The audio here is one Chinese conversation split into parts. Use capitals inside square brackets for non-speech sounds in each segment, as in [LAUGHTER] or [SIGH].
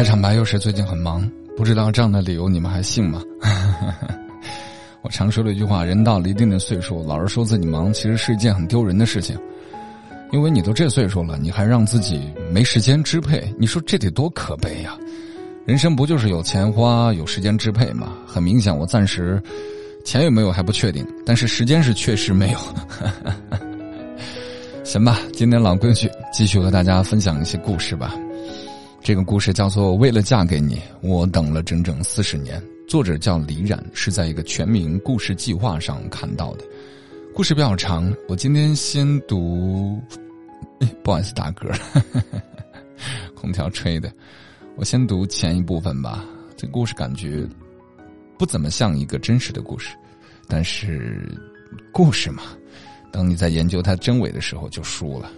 开场白又是最近很忙，不知道这样的理由你们还信吗？[LAUGHS] 我常说的一句话：人到了一定的岁数，老是说自己忙，其实是一件很丢人的事情。因为你都这岁数了，你还让自己没时间支配，你说这得多可悲呀！人生不就是有钱花，有时间支配吗？很明显，我暂时钱有没有还不确定，但是时间是确实没有。[LAUGHS] 行吧，今天老规矩，继续和大家分享一些故事吧。这个故事叫做《为了嫁给你，我等了整整四十年》，作者叫李冉，是在一个全民故事计划上看到的。故事比较长，我今天先读。不好意思，打嗝，[LAUGHS] 空调吹的。我先读前一部分吧。这故事感觉不怎么像一个真实的故事，但是故事嘛，等你在研究它真伪的时候，就输了。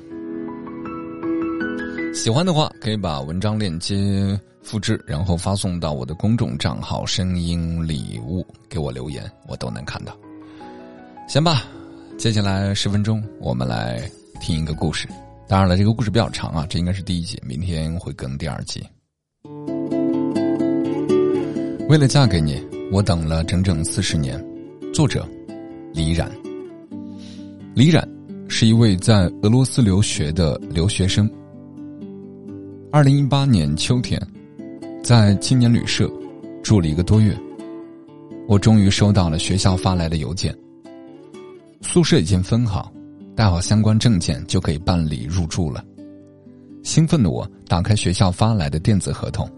喜欢的话，可以把文章链接复制，然后发送到我的公众账号“声音礼物”，给我留言，我都能看到。行吧，接下来十分钟，我们来听一个故事。当然了，这个故事比较长啊，这应该是第一集，明天会更第二集。为了嫁给你，我等了整整四十年。作者：李冉。李冉是一位在俄罗斯留学的留学生。二零一八年秋天，在青年旅社住了一个多月，我终于收到了学校发来的邮件。宿舍已经分好，带好相关证件就可以办理入住了。兴奋的我打开学校发来的电子合同，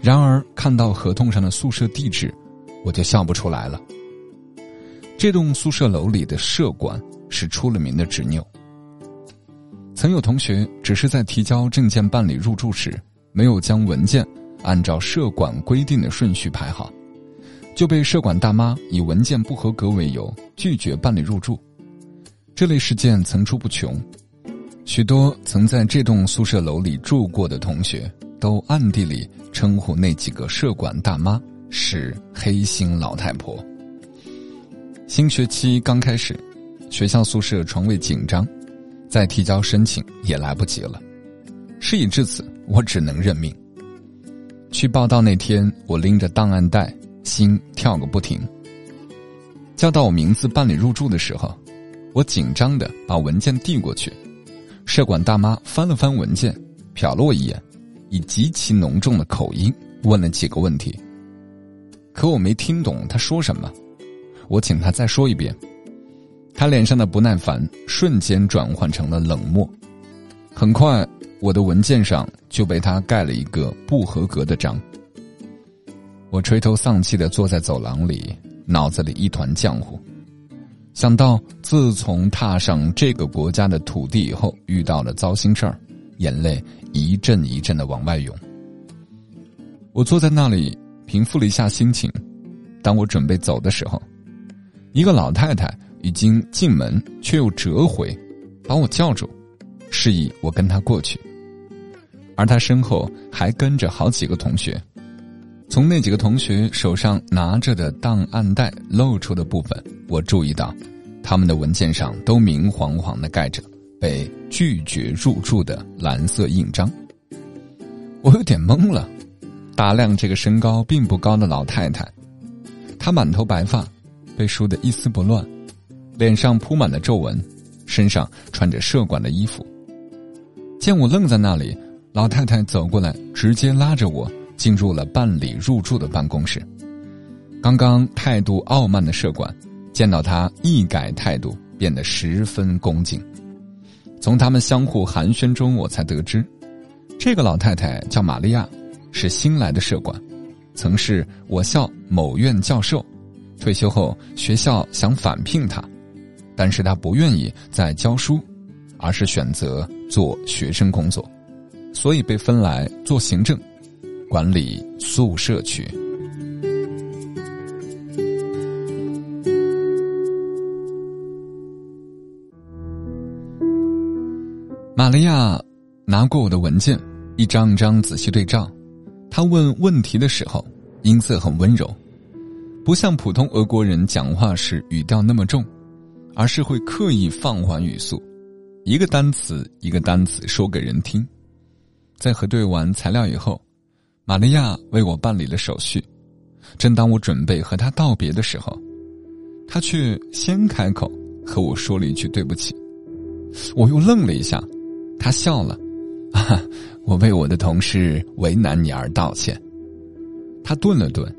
然而看到合同上的宿舍地址，我就笑不出来了。这栋宿舍楼里的舍管是出了名的执拗。曾有同学只是在提交证件办理入住时，没有将文件按照社管规定的顺序排好，就被社管大妈以文件不合格为由拒绝办理入住。这类事件层出不穷，许多曾在这栋宿舍楼里住过的同学都暗地里称呼那几个社管大妈是“黑心老太婆”。新学期刚开始，学校宿舍床位紧张。再提交申请也来不及了，事已至此，我只能认命。去报到那天，我拎着档案袋，心跳个不停。叫到我名字办理入住的时候，我紧张的把文件递过去，社管大妈翻了翻文件，瞟了我一眼，以极其浓重的口音问了几个问题。可我没听懂他说什么，我请他再说一遍。他脸上的不耐烦瞬间转换成了冷漠，很快，我的文件上就被他盖了一个不合格的章。我垂头丧气的坐在走廊里，脑子里一团浆糊。想到自从踏上这个国家的土地以后遇到了糟心事儿，眼泪一阵一阵的往外涌。我坐在那里平复了一下心情，当我准备走的时候，一个老太太。已经进门，却又折回，把我叫住，示意我跟他过去。而他身后还跟着好几个同学。从那几个同学手上拿着的档案袋露出的部分，我注意到，他们的文件上都明晃晃的盖着被拒绝入住的蓝色印章。我有点懵了，打量这个身高并不高的老太太，她满头白发，被梳得一丝不乱。脸上铺满了皱纹，身上穿着社管的衣服。见我愣在那里，老太太走过来，直接拉着我进入了办理入住的办公室。刚刚态度傲慢的社管，见到他一改态度，变得十分恭敬。从他们相互寒暄中，我才得知，这个老太太叫玛利亚，是新来的社管，曾是我校某院教授，退休后学校想返聘她。但是他不愿意再教书，而是选择做学生工作，所以被分来做行政，管理宿舍区。玛利亚拿过我的文件，一张张仔细对照。他问问题的时候，音色很温柔，不像普通俄国人讲话时语调那么重。而是会刻意放缓语速，一个单词一个单词说给人听。在核对完材料以后，玛利亚为我办理了手续。正当我准备和他道别的时候，他却先开口和我说了一句对不起。我又愣了一下，他笑了，啊，我为我的同事为难你而道歉。他顿了顿，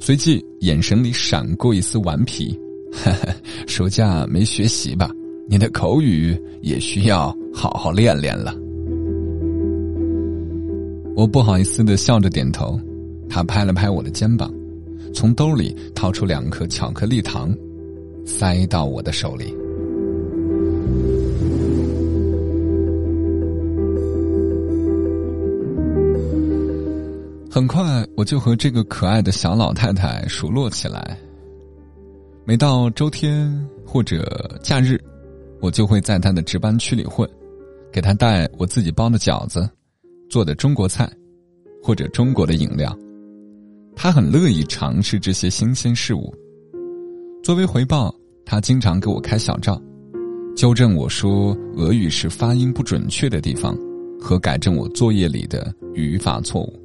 随即眼神里闪过一丝顽皮，哈 [LAUGHS] 哈暑假没学习吧？你的口语也需要好好练练了。我不好意思的笑着点头，他拍了拍我的肩膀，从兜里掏出两颗巧克力糖，塞到我的手里。很快，我就和这个可爱的小老太太熟络起来。每到周天或者假日，我就会在他的值班区里混，给他带我自己包的饺子。做的中国菜，或者中国的饮料，他很乐意尝试这些新鲜事物。作为回报，他经常给我开小灶，纠正我说俄语是发音不准确的地方，和改正我作业里的语法错误。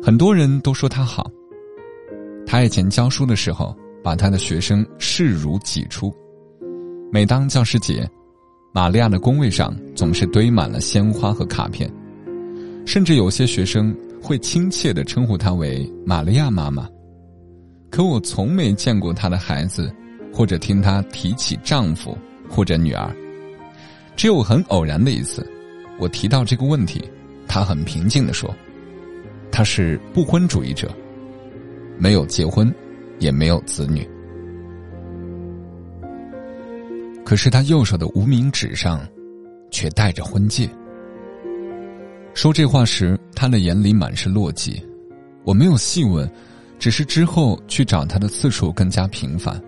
很多人都说他好。他以前教书的时候，把他的学生视如己出。每当教师节。玛利亚的工位上总是堆满了鲜花和卡片，甚至有些学生会亲切的称呼她为玛利亚妈妈。可我从没见过她的孩子，或者听她提起丈夫或者女儿。只有很偶然的一次，我提到这个问题，她很平静的说：“她是不婚主义者，没有结婚，也没有子女。”可是他右手的无名指上，却戴着婚戒。说这话时，他的眼里满是落寂。我没有细问，只是之后去找他的次数更加频繁。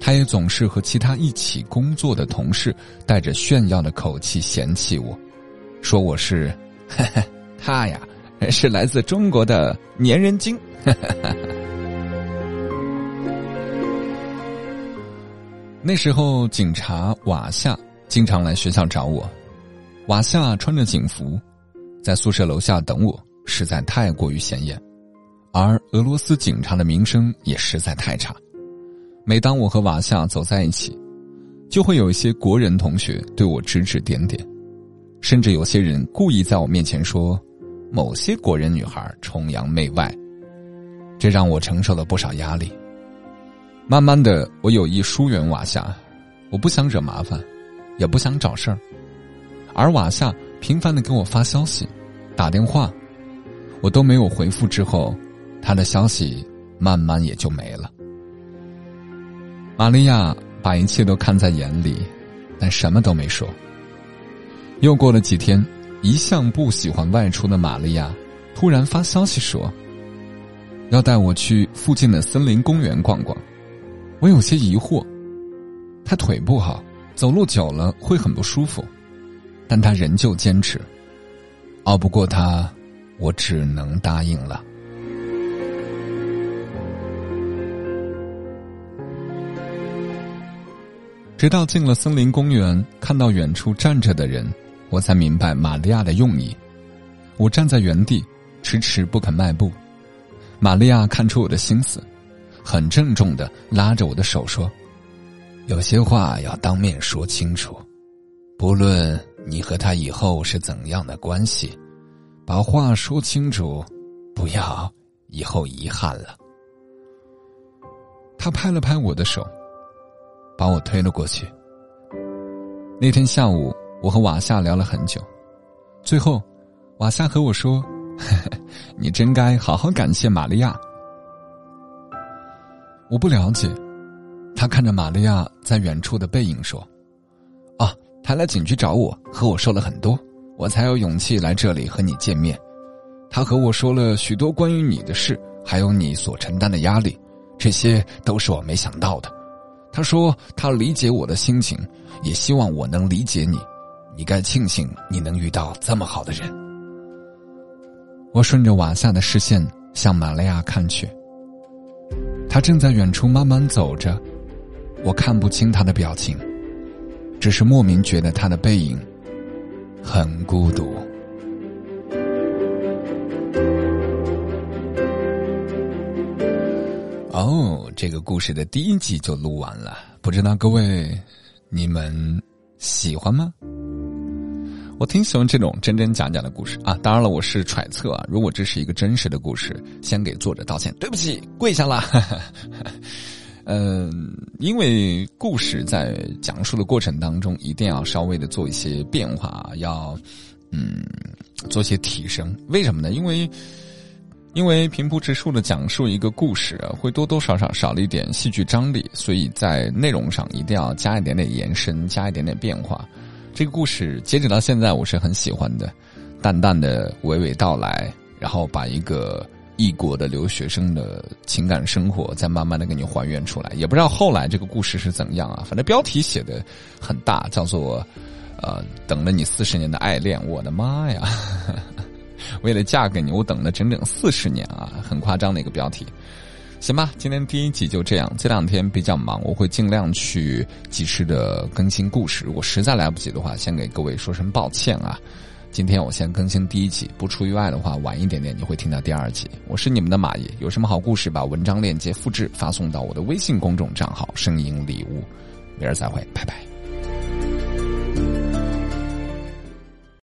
他也总是和其他一起工作的同事带着炫耀的口气嫌弃我，说我是，[LAUGHS] 他呀，是来自中国的粘人精。[LAUGHS] 那时候，警察瓦夏经常来学校找我。瓦夏穿着警服，在宿舍楼下等我，实在太过于显眼。而俄罗斯警察的名声也实在太差。每当我和瓦夏走在一起，就会有一些国人同学对我指指点点，甚至有些人故意在我面前说某些国人女孩崇洋媚外，这让我承受了不少压力。慢慢的，我有意疏远瓦夏，我不想惹麻烦，也不想找事儿，而瓦夏频繁的给我发消息、打电话，我都没有回复。之后，他的消息慢慢也就没了。玛利亚把一切都看在眼里，但什么都没说。又过了几天，一向不喜欢外出的玛利亚突然发消息说，要带我去附近的森林公园逛逛。我有些疑惑，他腿不好，走路久了会很不舒服，但他仍旧坚持。熬不过他，我只能答应了。直到进了森林公园，看到远处站着的人，我才明白玛利亚的用意。我站在原地，迟迟不肯迈步。玛利亚看出我的心思。很郑重的拉着我的手说：“有些话要当面说清楚，不论你和他以后是怎样的关系，把话说清楚，不要以后遗憾了。”他拍了拍我的手，把我推了过去。那天下午，我和瓦夏聊了很久，最后，瓦夏和我说：“ [LAUGHS] 你真该好好感谢玛利亚。”我不了解，他看着玛利亚在远处的背影说：“啊，他来警局找我，和我说了很多，我才有勇气来这里和你见面。他和我说了许多关于你的事，还有你所承担的压力，这些都是我没想到的。他说他理解我的心情，也希望我能理解你。你该庆幸你能遇到这么好的人。”我顺着瓦萨的视线向玛利亚看去。他正在远处慢慢走着我看不清他的表情只是莫名觉得他的背影很孤独。哦这个故事的第一集就录完了不知道各位你们喜欢吗？我挺喜欢这种真真假假的故事啊！当然了，我是揣测啊，如果这是一个真实的故事，先给作者道歉，对不起，跪下了。[LAUGHS] 嗯，因为故事在讲述的过程当中，一定要稍微的做一些变化，要嗯做些提升。为什么呢？因为因为平铺直述的讲述一个故事，会多多少少少了一点戏剧张力，所以在内容上一定要加一点点延伸，加一点点变化。这个故事截止到现在，我是很喜欢的，淡淡的娓娓道来，然后把一个。异国的留学生的情感生活，再慢慢的给你还原出来，也不知道后来这个故事是怎样啊。反正标题写的很大，叫做“呃，等了你四十年的爱恋”。我的妈呀！[LAUGHS] 为了嫁给你，我等了整整四十年啊，很夸张的一个标题。行吧，今天第一集就这样。这两天比较忙，我会尽量去及时的更新故事。如果实在来不及的话，先给各位说声抱歉啊。今天我先更新第一集，不出意外的话，晚一点点你会听到第二集。我是你们的马爷，有什么好故事，把文章链接复制发送到我的微信公众账号“声音礼物”。明儿再会，拜拜。